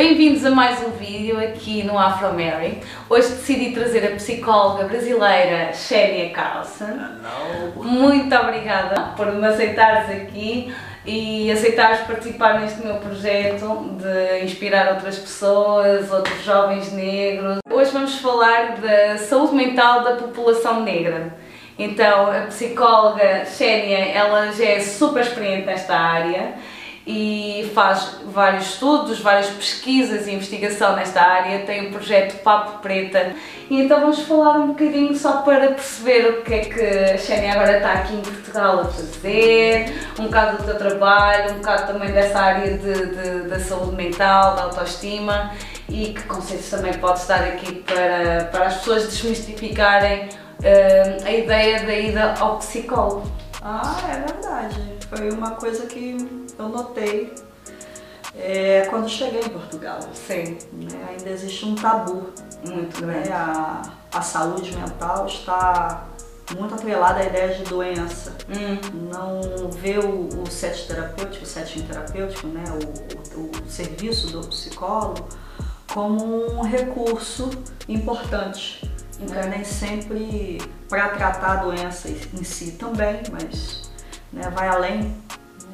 Bem-vindos a mais um vídeo aqui no Afro Mary. Hoje decidi trazer a psicóloga brasileira Xenia Carlson. Muito obrigada por me aceitares aqui e aceitares participar neste meu projeto de inspirar outras pessoas, outros jovens negros. Hoje vamos falar da saúde mental da população negra. Então, a psicóloga Xenia, ela já é super experiente nesta área e faz vários estudos, várias pesquisas e investigação nesta área, tem o projeto Papo Preta e então vamos falar um bocadinho só para perceber o que é que a Xenia agora está aqui em Portugal a fazer, um bocado do teu trabalho, um bocado também dessa área de, de da saúde mental, da autoestima e que conselhos também podes dar aqui para, para as pessoas desmistificarem uh, a ideia da ida ao psicólogo. Ah, é verdade. Foi uma coisa que eu notei é, quando cheguei em Portugal. Sim. Né, ainda existe um tabu. Muito né? grande. A, a saúde mental está muito atrelada à ideia de doença. Hum. Não vê o, o set terapêutico, o setting terapêutico, né? o, o, o serviço do psicólogo como um recurso importante. Né? Nem sempre para tratar a doença em si também, mas né, vai além.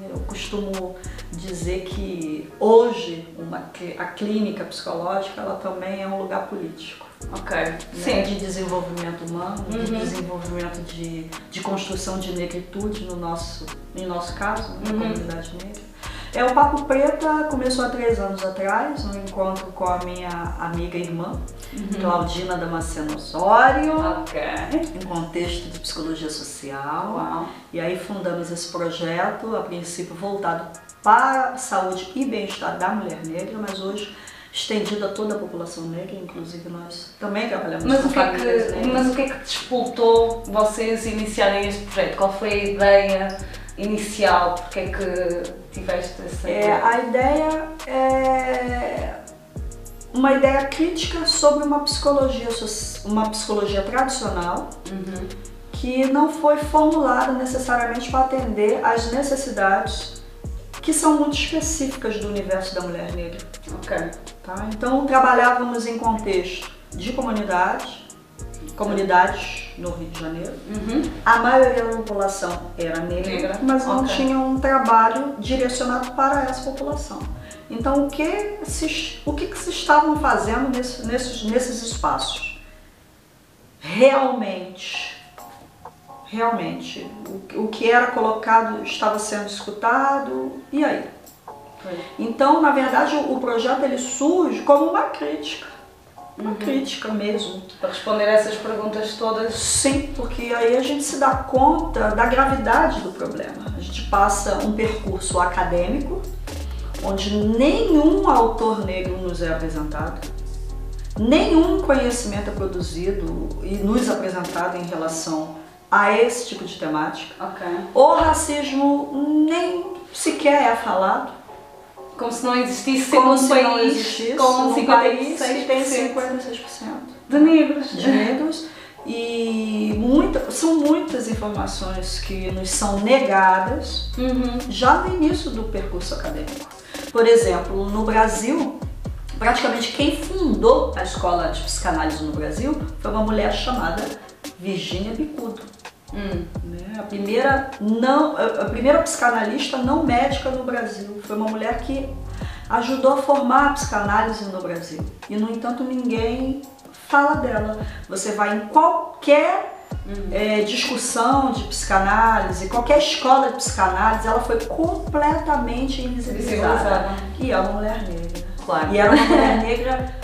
Eu costumo dizer que hoje uma, a clínica psicológica ela também é um lugar político. Ok. Né, Sim. de desenvolvimento humano, de Uhum. desenvolvimento de, de construção de negritude no nosso, em nosso caso, na Uhum. comunidade negra. É, o Papo Preta começou há três anos atrás, um encontro com a minha amiga e irmã, Uhum. Claudina Damasceno Osório, Ok. em contexto de psicologia social. Uau. E aí fundamos esse projeto, a princípio voltado para a saúde e bem-estar da mulher negra, mas hoje estendido a toda a população negra, inclusive nós também trabalhamos Mas com o, que é famílias que, mas o que é que disputou vocês iniciarem este projeto? Qual foi a ideia inicial? Porque é que tiveste essa É, ideia? a ideia é uma ideia crítica sobre uma psicologia, uma psicologia tradicional Uhum. que não foi formulada necessariamente para atender às necessidades que são muito específicas do universo da mulher negra. Ok. Tá? Então trabalhávamos em contexto de comunidade, comunidades no Rio de Janeiro. Uhum. A maioria da população era negra, Negra, mas não ok. tinha um trabalho direcionado para essa população. Então o que se, o que, que se estavam fazendo nesse- nesses, nesses espaços? Realmente, realmente, o, o que era colocado estava sendo escutado, e aí? Foi. Então, na verdade, o, o projeto ele surge como uma crítica, uma Uhum. crítica mesmo. Para responder a essas perguntas todas. Sim, porque aí a gente se dá conta da gravidade do problema. A gente passa um percurso acadêmico, onde nenhum autor negro nos é apresentado, nenhum conhecimento é produzido e nos apresentado em relação a esse tipo de temática. Ok. O racismo nem sequer é falado. Como se não existisse Como um se país não existisse com um país 56% que tem 56% de negros. de negros e muita, são muitas informações que nos são negadas Uhum. já no início do percurso acadêmico. Por exemplo, no Brasil, praticamente quem fundou a escola de psicanálise no Brasil foi uma mulher chamada Virginia Bicudo. Hum. né? A primeira não, a primeira psicanalista não médica no Brasil. Foi uma mulher que ajudou a formar a psicanálise no Brasil. E no entanto ninguém fala dela. Você vai em qualquer eh, discussão de psicanálise, qualquer escola de psicanálise, ela foi completamente invisibilizada. Visibilizada. E é uma mulher negra. Claro. E era uma mulher negra,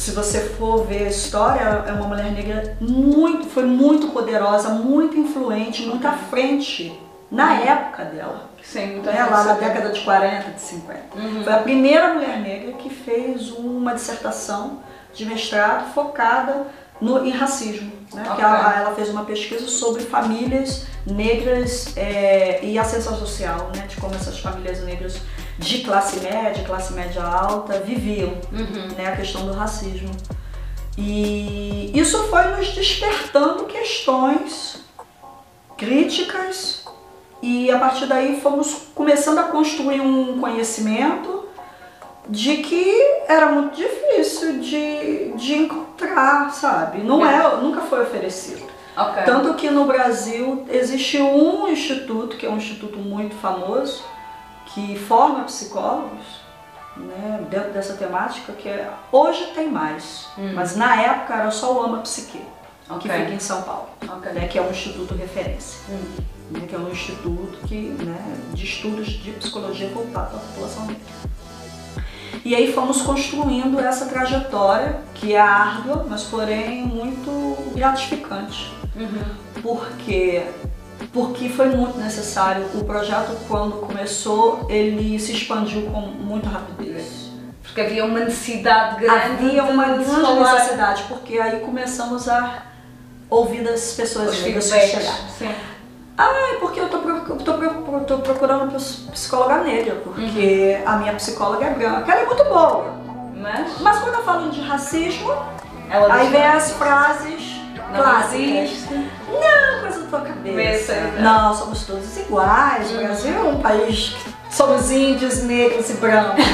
se você for ver a história, é uma mulher negra muito, foi muito poderosa, muito influente, muito à frente na época dela. Sim, muita Né, lá na década de 40, de 50. Uhum. Foi a primeira mulher negra que fez uma dissertação de mestrado focada no, em racismo. Né? Ok. Que ela, ela fez uma pesquisa sobre famílias negras é, e ascensão social, né? de como essas famílias negras de classe média, classe média alta, viviam Uhum. né, a questão do racismo. E isso foi nos despertando questões críticas e a partir daí fomos começando a construir um conhecimento de que era muito difícil de, de encontrar, sabe? Não é, nunca foi oferecido. Ok. Tanto que no Brasil existe um instituto, que é um instituto muito famoso, que forma psicólogos né, dentro dessa temática, que é, hoje tem mais, mas na época era só o AMA Psique, que Ok. fica em São Paulo, Ok. né, que é um instituto referência, Hum. né, que é um instituto que, né, de estudos de psicologia voltado à população negra. E aí fomos construindo essa trajetória, que é árdua, mas porém muito gratificante Uhum. porque porque foi muito necessário. O projeto quando começou, ele se expandiu com muita rapidez. Porque havia uma necessidade grande. Havia uma de grande necessidade, porque aí começamos a ouvir das pessoas Os que chegaram. Ah, é porque eu tô, tô tô procurando ps- psicóloga negra, porque a minha psicóloga é branca. Ela é muito boa. Mas Mas quando eu falo de racismo, ela aí vem as frases Não existe. Não, coisa da tua cabeça. Não, somos todos iguais. O Brasil é um país que somos índios, negros e brancos.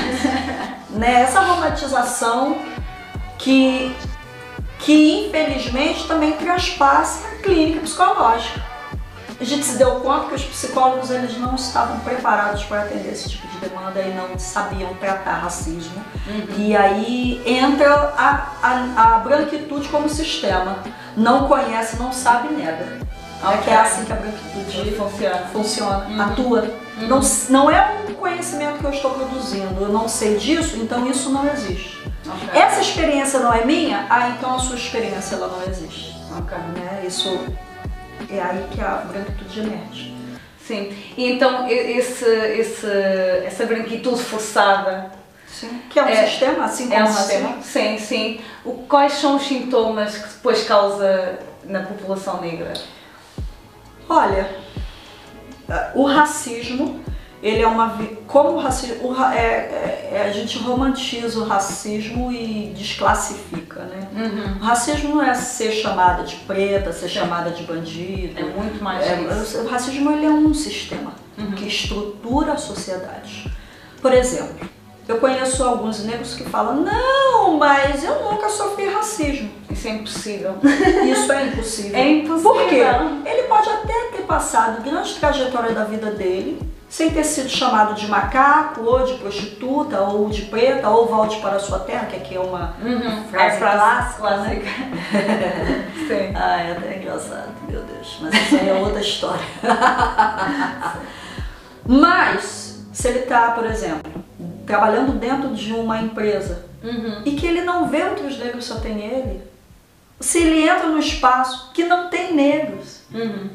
né? Essa romantização que, que infelizmente também traspassa a clínica psicológica. A gente se deu conta que os psicólogos eles não estavam preparados para atender esse tipo de demanda e não sabiam tratar racismo. E aí entra a, a, a branquitude como sistema. Não conhece, não sabe, nega. É que é assim que a branquitude funciona. funciona, atua. Não, não é um conhecimento que eu estou produzindo, eu não sei disso, então isso não existe. Ok. Essa experiência não é minha, ah, então a sua experiência ela não existe. Ok. Né? Isso é aí que a branquitude emerge. Sim. E então esse, esse, essa branquitude forçada Sim. Que é um É- sistema, assim como é um sistema? Sim, sim. O, quais são os sintomas que depois causa na população negra? Olha, o racismo, ele é uma. Como o racismo. O, é, é- é- a gente romantiza o racismo e desclassifica, né? Uhum. O racismo não é ser chamada de preta, ser chamada de bandido. É muito mais É, isso. o racismo ele é um sistema Uhum. que estrutura a sociedade. Por exemplo, eu conheço alguns negros que falam: não, mas eu nunca sofri racismo. Isso é impossível. Isso é impossível. É impossível. Por quê? Ele pode até ter passado grande trajetória da vida dele sem ter sido chamado de macaco, ou de prostituta, ou de preta, ou volte para a sua terra, que aqui é uma Uhum. frase É frase clássica, né? clássica. sim. Ah, é até engraçado, meu Deus. Mas isso aí é outra história. Mas, se ele está, por exemplo, trabalhando dentro de uma empresa Uhum. e que ele não vê outros negros, só tem ele, se ele entra num espaço que não tem negros, Uhum.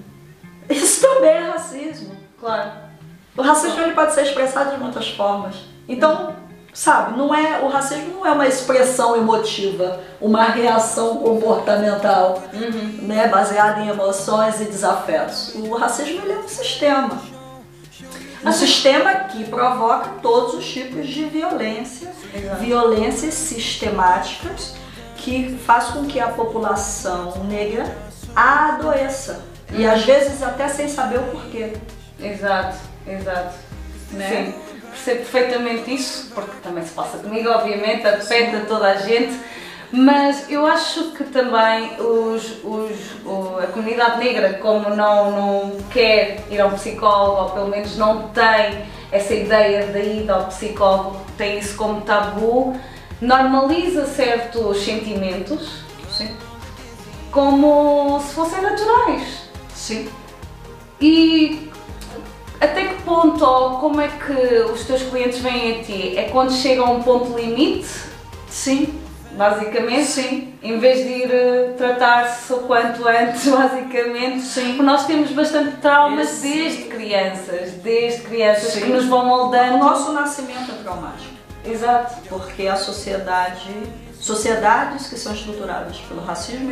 isso também é racismo. Claro. O racismo ele pode ser expressado de muitas formas. Então, sabe, não é o racismo não é uma expressão emotiva, uma reação comportamental, Uhum. né, baseada em emoções e desafetos. O racismo ele é um sistema. Um sistema que provoca todos os tipos de violência, Exato. violências sistemáticas que faz com que a população negra adoeça. E às vezes até sem saber o porquê. Exato, exato. Né? Sim, percebo perfeitamente isso, porque também se passa comigo, obviamente, afeta toda a gente, mas eu acho que também os, os, a comunidade negra, como não, não quer ir ao psicólogo, ou pelo menos não tem essa ideia de ida ao psicólogo, tem isso como tabu, normaliza certos sentimentos Sim. como se fossem naturais. Sim. E até que ponto ou como é que os teus clientes vêm a ti? É quando chegam a um ponto limite, Sim. Basicamente? Sim. Em vez de ir eh, tratar-se o quanto antes, basicamente. Sim. Porque nós temos bastante traumas desde crianças, desde crianças Sim. que nos vão O moldando. nosso nascimento é traumático. Exato. porque a sociedade, sociedades que são estruturadas pelo racismo,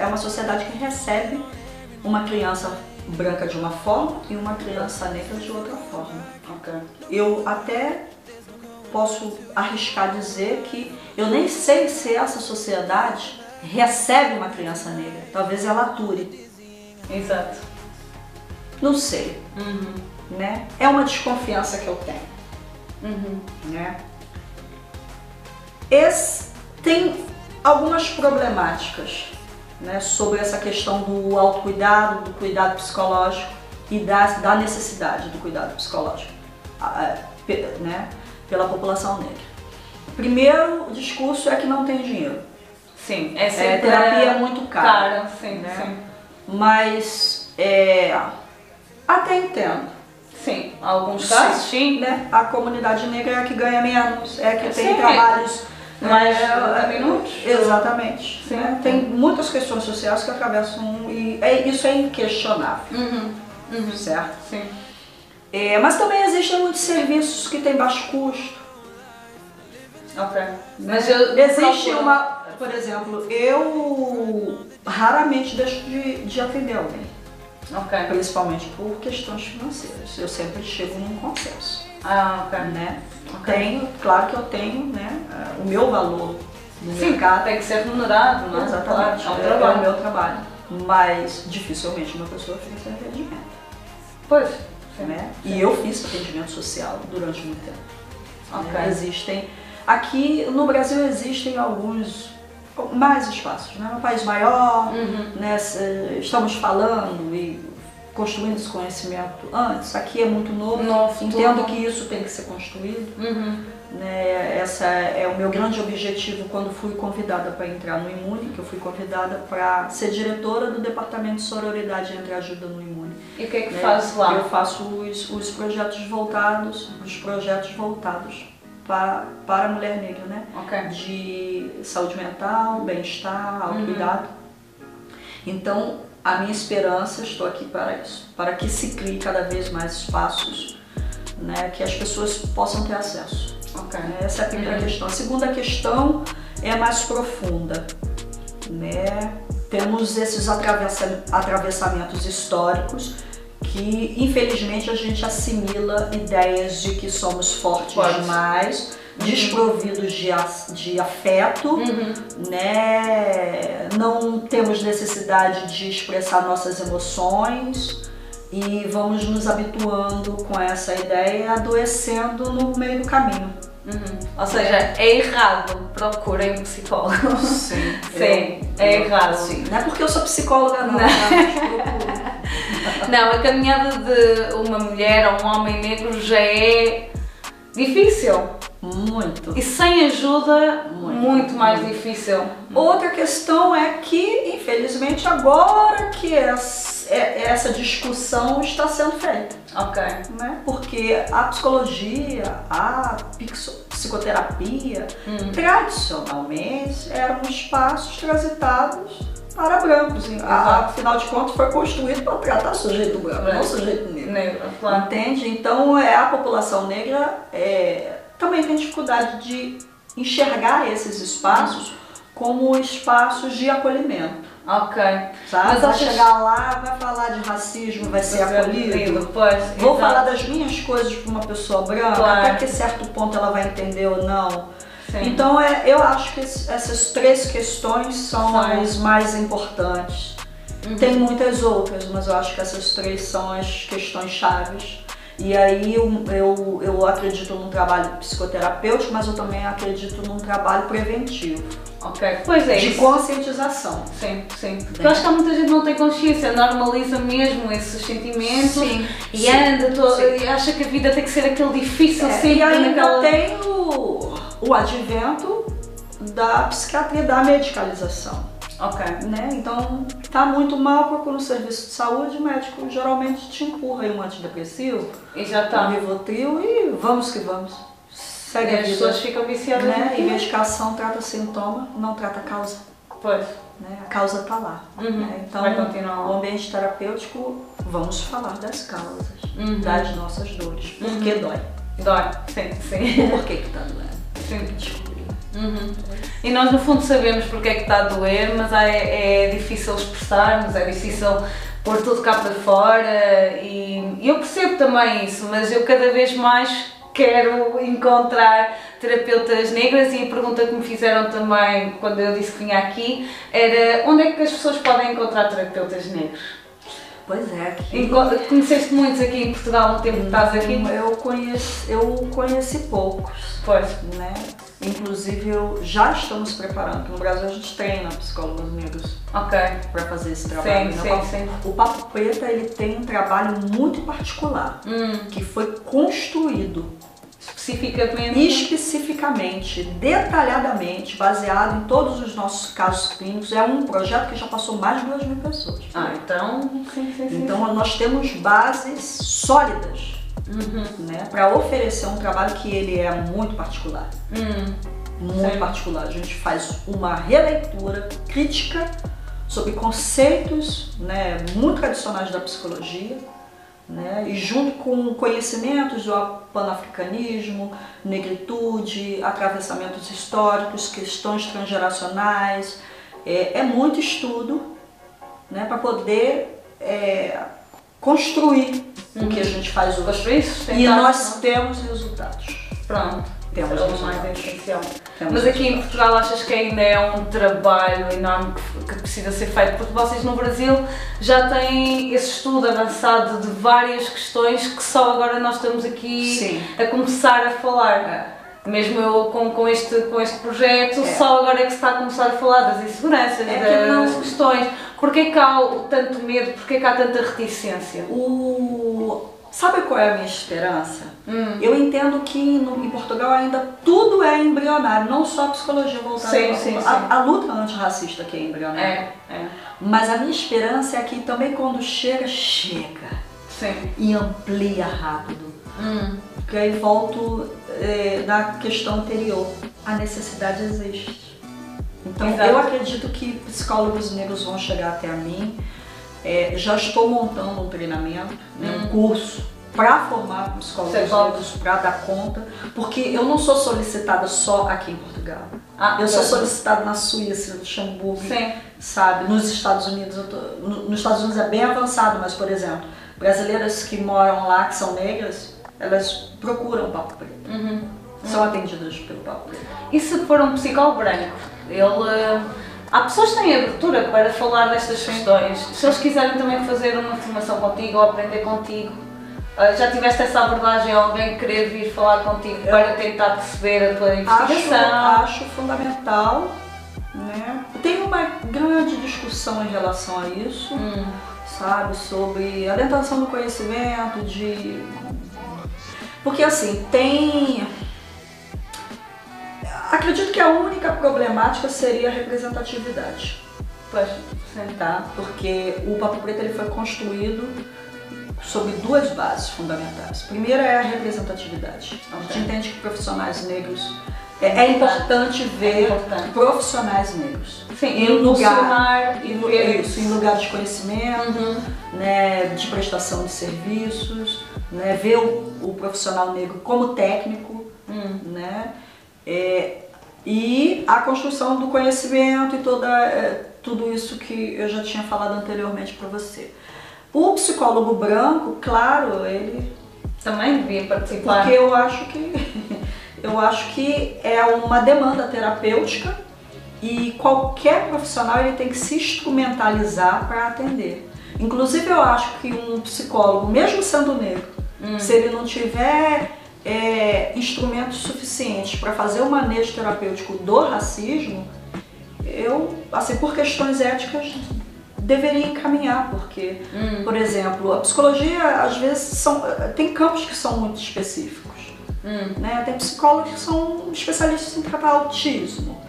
é uma sociedade que recebe uma criança branca de uma forma e uma criança negra de outra forma. Ok. Eu até posso arriscar dizer que eu nem sei se essa sociedade recebe uma criança negra. Talvez ela ature. Exato. Não sei, Uhum. né? É uma desconfiança que eu tenho, Uhum. né? Esse tem algumas problemáticas né, sobre essa questão do autocuidado, do cuidado psicológico e da, da necessidade do cuidado psicológico né, pela população negra. Primeiro, o discurso é que não tem dinheiro. Sim, é, é terapia é muito cara. cara sim, né? sim. Mas é, até entendo. Sim, alguns casos, sim. Né? A comunidade negra é a que ganha menos, é a que tem sim, trabalhos mais é, minutos. Exatamente. Sim. Né? Tem muitas questões sociais que atravessam e é, isso é inquestionável. Uhum. Uhum. Certo? Sim. É, mas também existem muitos serviços que têm baixo custo. Ok. Mas eu existe procuro... uma, por exemplo, eu raramente deixo de, de atender alguém. Ok. Principalmente por questões financeiras. Eu sempre chego num consenso. Ah, ok. Né? okay. Tenho, claro que eu tenho, né, o meu valor no Sim, mercado. tem que ser remunerado, não é? Exatamente. É, um trabalho. é o meu trabalho. Mas dificilmente uma pessoa fica sem atendimento. Pois. Sim, né? Sim. E eu fiz atendimento social durante muito tempo. Okay. Né? Existem. Aqui no Brasil existem alguns mais espaços, né? Um país maior, uhum. né? estamos falando e construindo esse conhecimento antes. Aqui é muito novo, novo entendo tudo. que isso tem que ser construído. Uhum. Né? Essa é o meu grande objetivo quando fui convidada para entrar no Imune, que eu fui convidada para ser diretora do Departamento de Sororidade entre Ajuda no Imune. E o que é que né? faz lá? Eu faço os, os projetos voltados, os projetos voltados para, para a mulher negra, né? Okay. De saúde mental, bem-estar, autocuidado. Uhum. Então, a minha esperança, estou aqui para isso, para que se crie cada vez mais espaços né, que as pessoas possam ter acesso. Okay. Essa é a primeira uhum. questão. A segunda questão é mais profunda. Né? Temos esses atravessa atravessamentos históricos que, infelizmente, a gente assimila ideias de que somos fortes Pode. demais desprovidos de, de afeto, uhum. né? não temos necessidade de expressar nossas emoções e vamos nos habituando com essa ideia e adoecendo no meio do caminho. Uhum. Ou seja, é errado, procurem um psicólogo. Sim, sim é eu, errado. Sim. Não é porque eu sou psicóloga, não. não. não, a caminhada de uma mulher ou um homem negro já é difícil. Muito. E sem ajuda, muito, muito mais muito. difícil. Outra questão é que, infelizmente, agora que essa, é, essa discussão está sendo feita. Ok. Né? Porque a psicologia, a psicoterapia, hum. tradicionalmente eram espaços transitados para brancos. Afinal de contas, foi construído para tratar sujeito branco, não sujeito negro. negro claro. Entende? Então, é, a população negra é, também tem dificuldade de enxergar esses espaços como espaços de acolhimento. Ok. Sabe? Mas vai chegar lá, vai falar de racismo, vai ser acolhido. Pois, Vou falar das minhas coisas para uma pessoa branca, claro. até que certo ponto ela vai entender ou não. Sim. Então é, eu acho que essas três questões são as mais importantes. Uhum. Tem muitas outras, mas eu acho que essas três são as questões chaves e aí eu, eu, eu acredito num trabalho psicoterapêutico, mas eu também acredito num trabalho preventivo. Ok, pois é. De isso. conscientização. Sim, sim. Porque eu acho que há muita gente não tem consciência, normaliza mesmo esses sentimentos sim, e sim, anda e acha que a vida tem que ser aquele difícil é, sempre E ainda naquela... tem o, o advento da psiquiatria, da medicalização. Ok. Né? Então, tá muito mal, procura um serviço de saúde, o médico geralmente te empurra aí um antidepressivo, e já tá. um Rivotril e vamos que vamos. Segue e as pessoas ficam viciadas né? E medicação trata sintoma, não trata causa. Pois. Né? A causa tá lá. Uhum. Né? Então, Vai continuar. o ambiente terapêutico, vamos falar das causas, uhum. das nossas dores. Por uhum. que dói? Dói, sim, sim. Por que que tá doendo? Sim. Uhum. E nós no fundo sabemos porque é que está a doer, mas é, é difícil expressarmos, é difícil pôr tudo cá para fora e eu percebo também isso, mas eu cada vez mais quero encontrar terapeutas negras e a pergunta que me fizeram também quando eu disse que vinha aqui era onde é que as pessoas podem encontrar terapeutas negros? Pois é. Que... Conheceste muitos aqui em Portugal no tempo que estás aqui? Eu, conheci, eu conheci poucos. Pois. Né? Inclusive, eu já estamos preparando, no Brasil a gente treina psicólogos negros Ok. para fazer esse trabalho. Sim, né? sim, o, Papo, sim. o Papo Preta ele tem um trabalho muito particular, Hum, que foi construído especificamente. especificamente, detalhadamente, baseado em todos os nossos casos clínicos. É um projeto que já passou mais de 2 mil pessoas. Ah, então. Sim, sim, sim. Então nós temos bases sólidas Uhum. né, para oferecer um trabalho que ele é muito particular. Hum, Muito particular. A gente faz uma releitura crítica sobre conceitos né, muito tradicionais da psicologia. Né, e junto com conhecimentos do panafricanismo, negritude, atravessamentos históricos, questões transgeracionais, é, é muito estudo né, para poder é, construir o que a gente faz hoje. Construir E nós temos resultados. Pronto. Temos o resultados. mais essencial. Mas aqui em. Portugal achas que ainda é um trabalho enorme que, que precisa ser feito? Porque vocês no Brasil já têm esse estudo avançado de várias questões que só agora nós estamos aqui Sim. a começar a falar. É. Mesmo eu com, com, este, com este projeto, É. só agora é que se está a começar a falar das inseguranças, É das questões. Porquê que há tanto medo? Porquê que há tanta reticência? O... Sabe qual é a minha esperança? Hum. Eu entendo que no- em Portugal ainda tudo é embrionário, não só a psicologia voltada Sim, a, sim, a, sim. a luta antirracista que é embrionária. É, é. Mas a minha esperança é que também quando chega, chega Sim. e amplia rápido. Hum. Porque aí volto eh, na questão anterior. A necessidade existe. Então Exato. eu acredito que psicólogos negros vão chegar até a mim. Eh, já estou montando um treinamento, né, um curso para formar psicólogos para dar conta, porque eu não sou solicitada só aqui em Portugal. Ah, Eu sou solicitada na Suíça, no Luxemburgo, Sim. sabe? Nos Estados Unidos, tô, no- nos Estados Unidos é bem avançado, mas por exemplo, brasileiras que moram lá, que são negras, elas procuram o Papo Preto. Uhum. São atendidas pelo Papo Preto. E se for um psicólogo branco? Ele. Há pessoas que têm abertura para falar destas questões. Se eles quiserem também fazer uma formação contigo ou aprender contigo, eh, já tiveste essa abordagem alguém querer vir falar contigo para tentar perceber a tua Acho, investigação? acho fundamental, né? Tem uma grande discussão em relação a isso, Hum, sabe? Sobre a detenção do conhecimento, de... Porque assim, tem... Acredito que a única problemática seria a representatividade. sim. tá? Porque o Papo Preto ele foi construído sobre duas bases fundamentais. Primeira é a representatividade. A gente entende que profissionais negros é, é importante ver importante. profissionais negros Sim, em lugar em, isso, em lugar de conhecimento, Uhum. né, de prestação de serviços, né, ver o, o profissional negro como técnico, Hum. né? É, e a construção do conhecimento e toda, é, tudo isso que eu já tinha falado anteriormente para você. O psicólogo branco, claro, ele. Também devia participar. Porque eu acho que. Eu acho que é uma demanda terapêutica e qualquer profissional ele tem que se instrumentalizar para atender. Inclusive eu acho que um psicólogo, mesmo sendo negro, Hum. se ele não tiver é, instrumentos suficientes para fazer o manejo terapêutico do racismo, eu, assim, por questões éticas, deveria encaminhar, porque, Hum. por exemplo, a psicologia, às vezes, são, tem campos que são muito específicos. Hum. Né? Tem psicólogos que são especialistas em tratar autismo.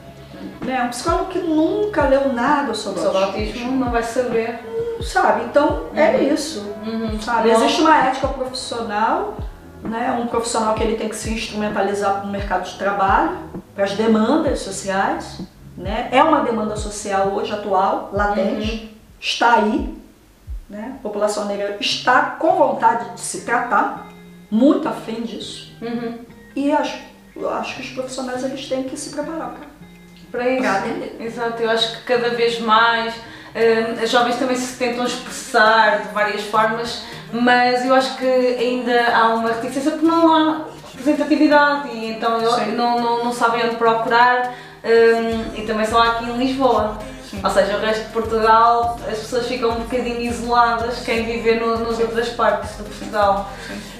Né? Um psicólogo que nunca leu nada sobre, autismo. autismo não vai saber. Sabe? Então, é isso. Uhum. Sabe? Não. Existe uma ética profissional, né? um profissional que ele tem que se instrumentalizar para o mercado de trabalho, para as demandas sociais. Né? É uma demanda social hoje, atual, latente, está aí. Né? A população negra está com vontade de se tratar, muito afim disso. Uhum. E acho, eu acho que os profissionais eles têm que se preparar Para isso. Exato, eu acho que cada vez mais as jovens também se tentam expressar de várias formas, mas eu acho que ainda há uma reticência porque não há representatividade e então não, não, não sabem onde procurar e também só há aqui em Lisboa. Ou seja, o resto de Portugal, as pessoas ficam um bocadinho isoladas, quem vive no, nas outras partes de Portugal.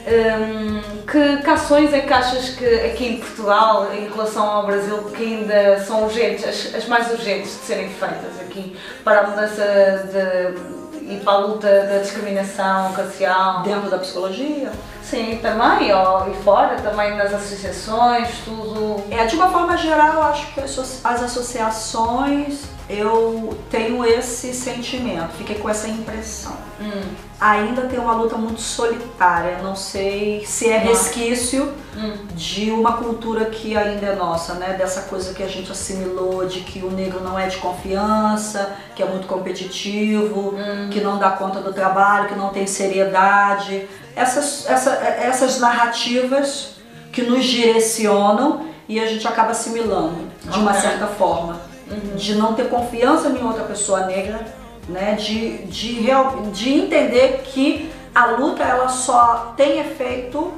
Um, que, que ações é que achas que aqui em Portugal, em relação ao Brasil, que ainda são urgentes, as, as mais urgentes de serem feitas aqui para a mudança de e para a luta da discriminação racial. Dentro da psicologia? Sim, também, ó, e fora, também nas associações, tudo. É, de uma forma geral, acho que as associações eu tenho esse sentimento, fiquei com essa impressão. Hum. Ainda tem uma luta muito solitária, não sei se é resquício hum. de uma cultura que ainda é nossa, né? Dessa coisa que a gente assimilou de que o negro não é de confiança, que é muito competitivo, hum. que não dá conta do trabalho, que não tem seriedade. Essas, essa, essas narrativas que nos direcionam e a gente acaba assimilando de uma certa forma uhum. de não ter confiança em outra pessoa negra, né? De, de, real, de entender que a luta ela só tem efeito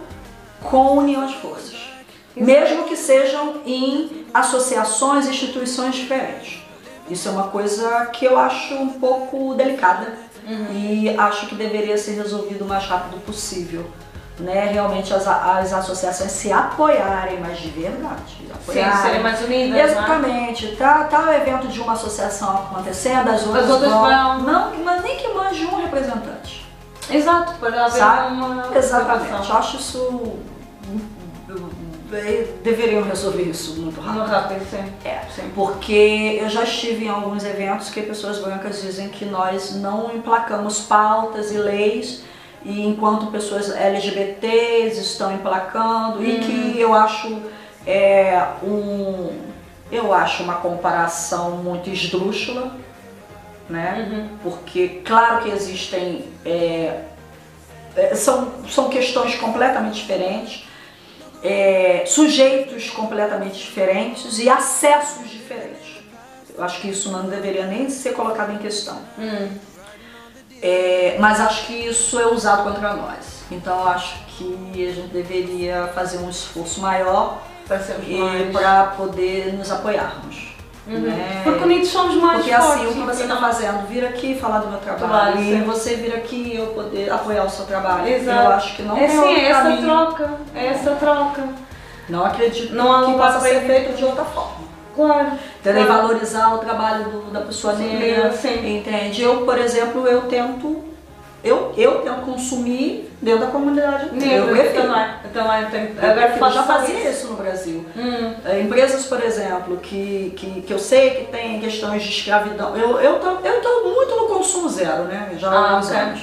com união de forças. Mesmo que sejam em associações, instituições diferentes. Isso é uma coisa que eu acho um pouco delicada uhum. e acho que deveria ser resolvido o mais rápido possível né, realmente as, as associações se apoiarem mais de verdade. Apoiarem. Sim, serem mais unidas. Né? Exatamente. Né? Tá, tá o evento de uma associação acontecendo, as outras, as outras vão. vão. Não, mas nem que mande um representante. Exato, para haver Sabe? uma. Exatamente. Eu acho isso. Deveriam resolver isso muito rápido. Muito rápido, sim. É, sim. Porque eu já estive em alguns eventos que pessoas brancas dizem que nós não emplacamos pautas e leis e enquanto pessoas LGBTs estão emplacando uhum. e que eu acho é, um eu acho uma comparação muito esdrúxula, né? Uhum. Porque claro que existem é, é, são, são questões completamente diferentes, é, sujeitos completamente diferentes e acessos diferentes. Eu acho que isso não deveria nem ser colocado em questão. Uhum. É, mas acho que isso é usado contra nós. Então acho que a gente deveria fazer um esforço maior para poder nos apoiarmos. Uhum. Né? Porque unidos somos mais Porque fortes, assim, o que você está fazendo, vir aqui falar do meu trabalho, e você vir aqui e eu poder apoiar o seu trabalho. Exato. Eu acho que não é sim, é essa troca, é essa troca. Não acredito não que possa ser feito de outra forma. Claro. Entendeu? Claro. valorizar o trabalho do, da pessoa negra. Entende? Eu, por exemplo, eu tento. Eu, eu tento consumir dentro da comunidade negra. Eu, eu. Eu também tenho. Eu, já fazia isso no Brasil. Hum. É, empresas, por exemplo, que, que, que eu sei que tem questões de escravidão. Eu, eu, tô, eu tô muito no consumo zero, né? Já há ah, alguns okay. anos.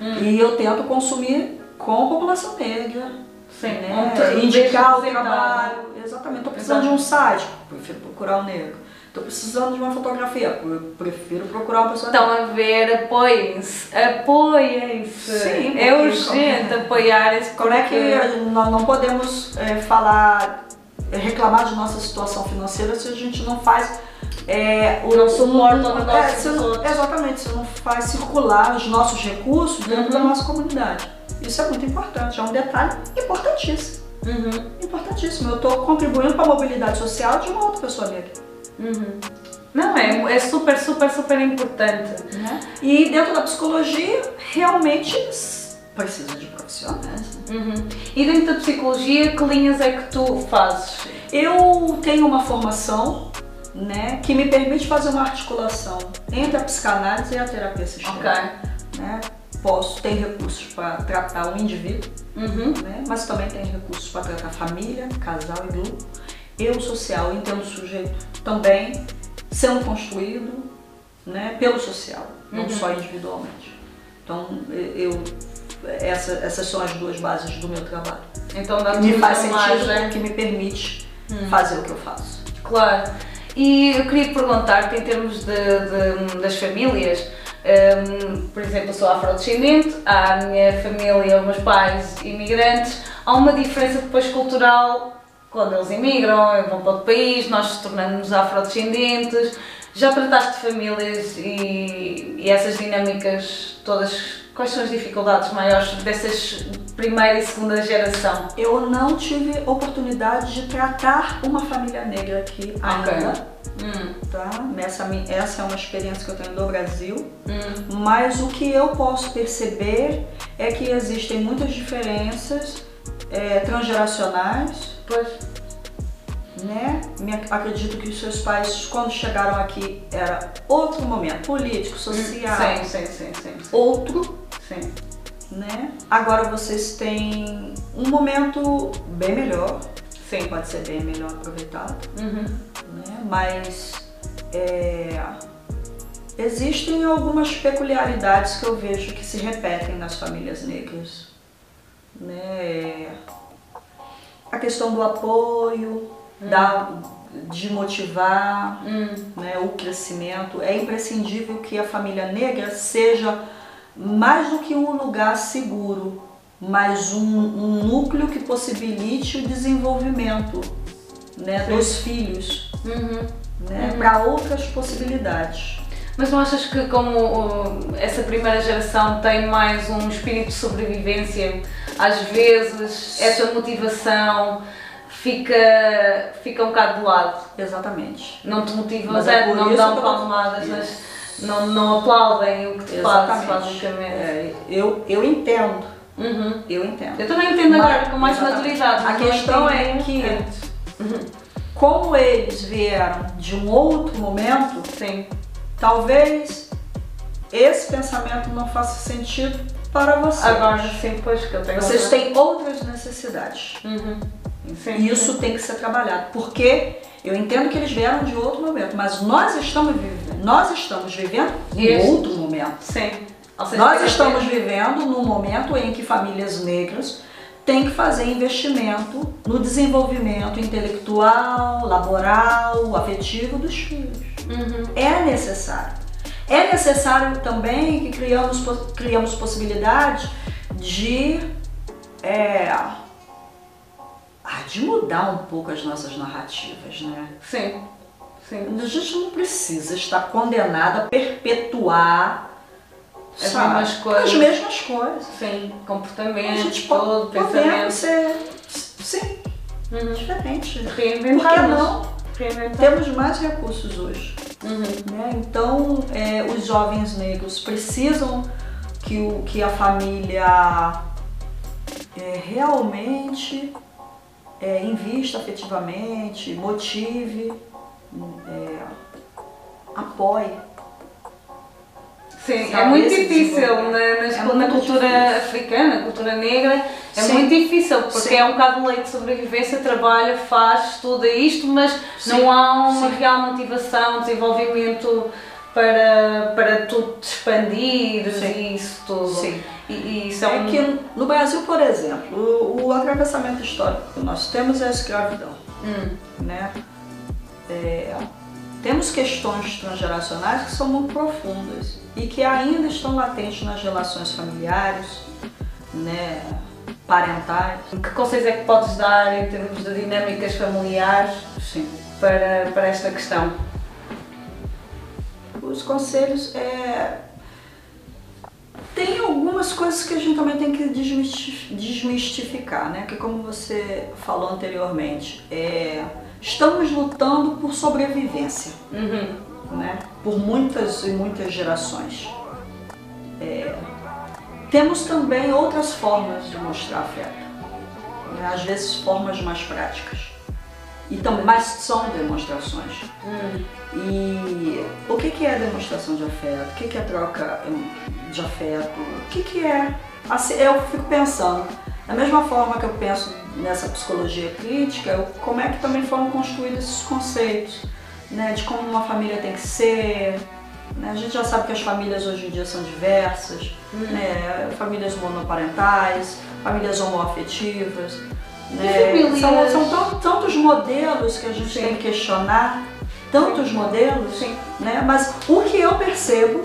Hum. E eu tento consumir com a população negra. Sim, né? Indicar o trabalho exatamente, estou precisando Exato. de um site, prefiro procurar o negro. Estou precisando de uma fotografia, prefiro procurar uma pessoa Estão a ver, apoiem-se, apoiem-se. Sim, é urgente apoiar-se. Como é que nós não podemos é, falar, reclamar de nossa situação financeira se a gente não faz é, o não suporta o negócio é, se não, Exatamente, se não faz circular os nossos recursos dentro uhum. da nossa comunidade. Isso é muito importante, é um detalhe importantíssimo. Uhum. Importantíssimo. Eu estou contribuindo para a mobilidade social de uma outra pessoa negra. Uhum. Não, é, é super, super, super importante. Né? E dentro da psicologia, realmente precisa de profissionais. Uhum. E dentro da psicologia, que linhas é que tu fazes? Eu tenho uma formação né, que me permite fazer uma articulação entre a psicanálise e a terapia sistêmica. Okay. Né? posso, tem recursos para tratar o indivíduo, uhum. né? mas também tem recursos para tratar família, casal e grupo. Eu social entendo o sujeito também sendo construído né, pelo social, não uhum. só individualmente. Então, eu, essa, essas são as duas bases do meu trabalho. Então, dá me faz sentido, mais, né? que me permite hum. fazer o que eu faço. Claro. E eu queria perguntar-te, em termos de, de, das famílias, um, por exemplo, eu sou afrodescendente, a minha família, os meus pais imigrantes, há uma diferença depois cultural quando eles imigram, vão para outro país, nós nos tornamos afrodescendentes. Já trataste de famílias e, e essas dinâmicas todas? Quais são as dificuldades maiores dessas primeira e segunda geração? Eu não tive oportunidade de tratar uma família negra aqui ainda. Okay hum. tá? Essa, essa é uma experiência que eu tenho do Brasil, hum. mas o que eu posso perceber é que existem muitas diferenças é, transgeracionais. Pois. Né? Acredito que os seus pais, quando chegaram aqui, era outro momento político, social. Sim, sim, sim, sim, sim. Outro. Sim. Né? Agora vocês têm um momento bem melhor. Sim. Pode ser bem melhor aproveitado. Uhum. Né? Mas é, existem algumas peculiaridades que eu vejo que se repetem nas famílias negras. Né? A questão do apoio, hum. da, de motivar hum. né, o crescimento. É imprescindível que a família negra seja mais do que um lugar seguro, mas um, um núcleo que possibilite o desenvolvimento né, dos filhos uhum. né, uhum. para outras possibilidades. Mas não achas que como essa primeira geração tem mais um espírito de sobrevivência, às vezes essa motivação fica, fica um bocado de lado? Exatamente. Não te motivam, mas é, não dão palmadas, não, não aplaudem o que tu fazes, basicamente. É, eu, eu entendo. Uhum. Eu entendo. Eu também entendo mas, agora com mais exatamente. maturidade. A questão é que, uhum. como eles vieram de um outro momento, Sim. talvez esse pensamento não faça sentido para vocês. Agora sim, pois que eu tenho. Vocês outra. têm outras necessidades. Uhum. Sim, Isso sim. tem que ser trabalhado. Porque eu entendo que eles vieram de outro momento, mas nós estamos vivendo, nós estamos vivendo em outro momento. Sim. Nós estamos vivendo num momento em que famílias negras têm que fazer investimento no desenvolvimento intelectual, laboral, afetivo dos filhos. Uhum. É necessário. É necessário também que criamos, criamos possibilidade de é, de mudar um pouco as nossas narrativas, né? Sim, sim. A gente não precisa estar condenada a perpetuar as mesmas coisas. As mesmas coisas. Sim, comportamento, a gente todo, pode, pensamento. ser, sim, uhum. diferente. Reinventar. Por que não? Temos mais recursos hoje. Uhum. Né? Então, é, os jovens negros precisam que, o, que a família é, realmente é, invista afetivamente, motive, é, apoie. Sim, é muito difícil na, na, é na cultura difícil. africana, cultura negra, é Sim. muito difícil porque Sim. é um bocado de lei de sobrevivência, trabalha, faz, estuda isto, mas Sim. não há uma real motivação, desenvolvimento para, para tu te expandir e isso tudo. Sim. E, e isso é, é um... que no Brasil, por exemplo, o, o, atravessamento histórico que nós temos é a escravidão. Hum. Né? É, temos questões transgeracionais que são muito profundas e que ainda estão latentes nas relações familiares, né, parentais. Que conselhos é que podes dar em termos de dinâmicas familiares Sim. Para, para esta questão? os conselhos é, tem algumas coisas que a gente também tem que desmistificar, né? Que como você falou anteriormente, é, estamos lutando por sobrevivência, uhum. né? Por muitas e muitas gerações. É, temos também outras formas de mostrar afeto, né? às vezes formas mais práticas. E também, mas são demonstrações. Hum. E o que, que é demonstração de afeto? O que, que é troca de afeto? O que, que é? Assim, eu fico pensando, da mesma forma que eu penso nessa psicologia crítica, eu, como é que também foram construídos esses conceitos, né? De como uma família tem que ser. Né? A gente já sabe que as famílias hoje em dia são diversas, hum. né? famílias monoparentais, famílias homoafetivas. Né? São, são tantos modelos que a gente Sim. tem que questionar, tantos Sim. modelos, Sim. Né? mas o que eu percebo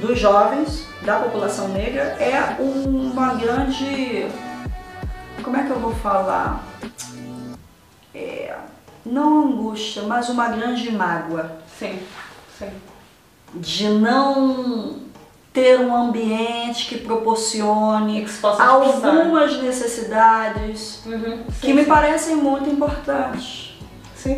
dos jovens, da população negra, é uma grande. Como é que eu vou falar? É, não angústia, mas uma grande mágoa. Sim, sim. De não ter um ambiente que proporcione que algumas necessidades uhum, sim, que me parecem muito importantes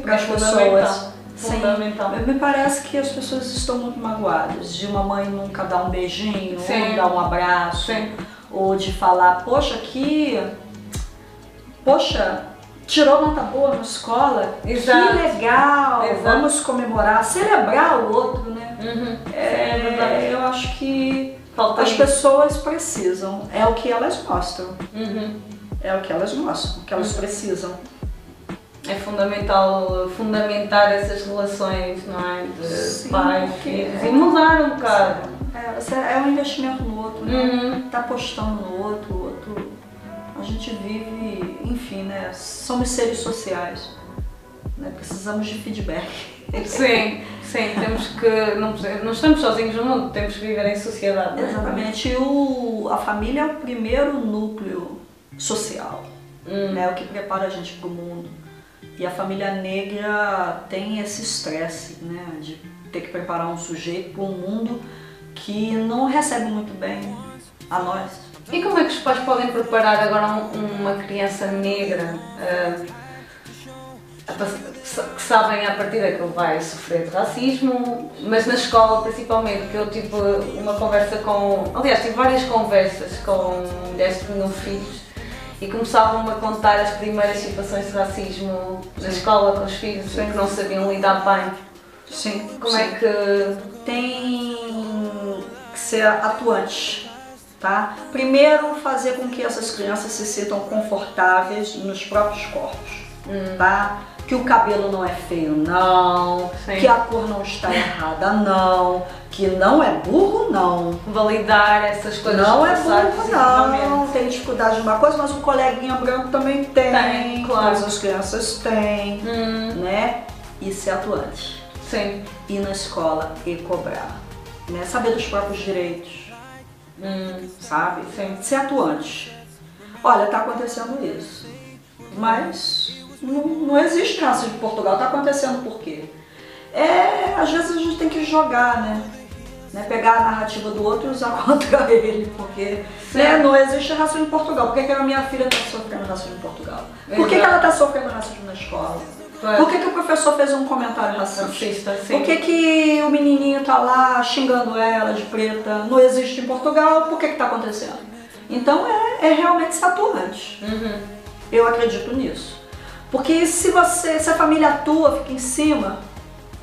para as pessoas fundamental. Me parece que as pessoas estão muito magoadas de uma mãe nunca dar um beijinho, Sim. ou dar um abraço, Sim. ou de falar, poxa, aqui, poxa, tirou nota boa na escola, Exato. que legal, Exato. vamos comemorar, celebrar o outro, né? Uhum. É, Sim, é eu acho que Falta as isso. pessoas precisam, é o que elas mostram, Uhum. é o que elas mostram, o que elas precisam. É fundamental fundamentar essas relações, não é? De Sim, pais, filhos e mudar um bocado. É, você- é um investimento no outro, né? Uhum. Tá apostando no outro, o outro. A gente vive, enfim, né? Somos seres sociais. Né? Precisamos de feedback. Sim, sim, temos que. Não, não estamos sozinhos no mundo, temos que viver em sociedade. não é? Exatamente. E o, a família é o primeiro núcleo social, Hum. né? O que prepara a gente para o mundo. E a família negra tem esse estresse, né? De ter que preparar um sujeito para um mundo que não recebe muito bem a nós. E como é que os pais podem preparar agora um- uma criança negra a pass- que sabem à partida que ele vai sofrer de racismo, mas na escola principalmente, que eu tive uma conversa com. Aliás, tive várias conversas com mulheres que tinham filhos e começavam a contar as primeiras situações de racismo na escola com os filhos e que não sabiam lidar bem. Sim. Como é que. tem que ser atuante, tá? Primeiro, fazer com que essas crianças se sintam confortáveis nos próprios corpos, tá? Que o cabelo não é feio, não. Sim. Que a cor não está errada, não. Que não é burro, não. Validar essas coisas Não é burro, não. Tem dificuldade de uma coisa, mas o coleguinha branco também tem. Tem, claro. Todas as crianças têm, Hum, né? E ser atuante sim. ir na escola e cobrar. Né? Saber dos próprios direitos, Hum, sabe? Sim. Ser atuante. Olha, tá acontecendo isso. Mas não, não existe raça de Portugal. Tá acontecendo por quê? É, às vezes a gente tem que jogar, né? Né? Pegar a narrativa do outro e usar contra ele, porque né, não existe racismo em Portugal. Por que, que a minha filha está sofrendo racismo em Portugal? Por que, que ela está sofrendo racismo na escola? Por que, que o professor fez um comentário racista? Racista. Por que, que o menininho tá lá xingando ela de preta? Não existe em Portugal, por que que tá acontecendo? Então é, é realmente ser atuante. Uhum. Eu acredito nisso. Porque se você, se a família atua, fica em cima,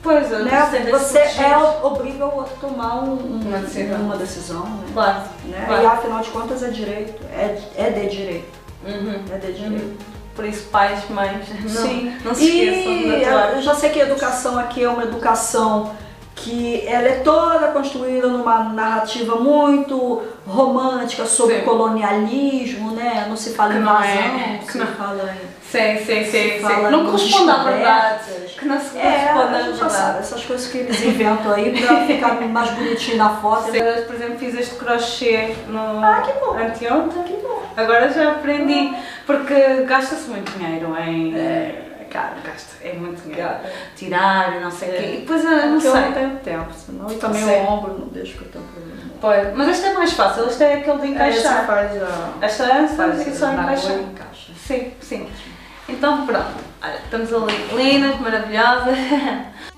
Pois, né, sei você desses é, obriga o outro a tomar um- um- Uma decisão. uma decisão, né? Claro. Né? claro. E afinal de contas é direito, é, é de direito, Uhum. é de direito. Uhum. Por isso, pais, mães, não, Sim. não se esqueçam e de atuar. eu já sei que a educação aqui é uma educação que ela é toda construída numa narrativa muito romântica sobre Sim. colonialismo, né? Não se fala em não invasão, é- se não- fala em... Sim, sim, sim. sim. Não corresponde à verdade. Que não se É, corresponde a à gente já sabe, verdade. essas coisas que eles inventam aí pra ficar mais bonitinho na foto. Sim. Eu, por exemplo, fiz este crochê no Ah, que bom. anteontem. Que bom. Agora já aprendi, porque gasta-se muito dinheiro em. É caro, gasta, é muito dinheiro. Cara, Tirar, não sei o É. quê. E depois eu não eu sei. não tenho tempo, senão e também o ombro não deixa que eu tenho problema. Pois, mas este é mais fácil, este é aquele de Aí você encaixar. faz a... Esta é só encaixar. Sim, sim. Então pronto, olha, estamos ali lindas, maravilhosas.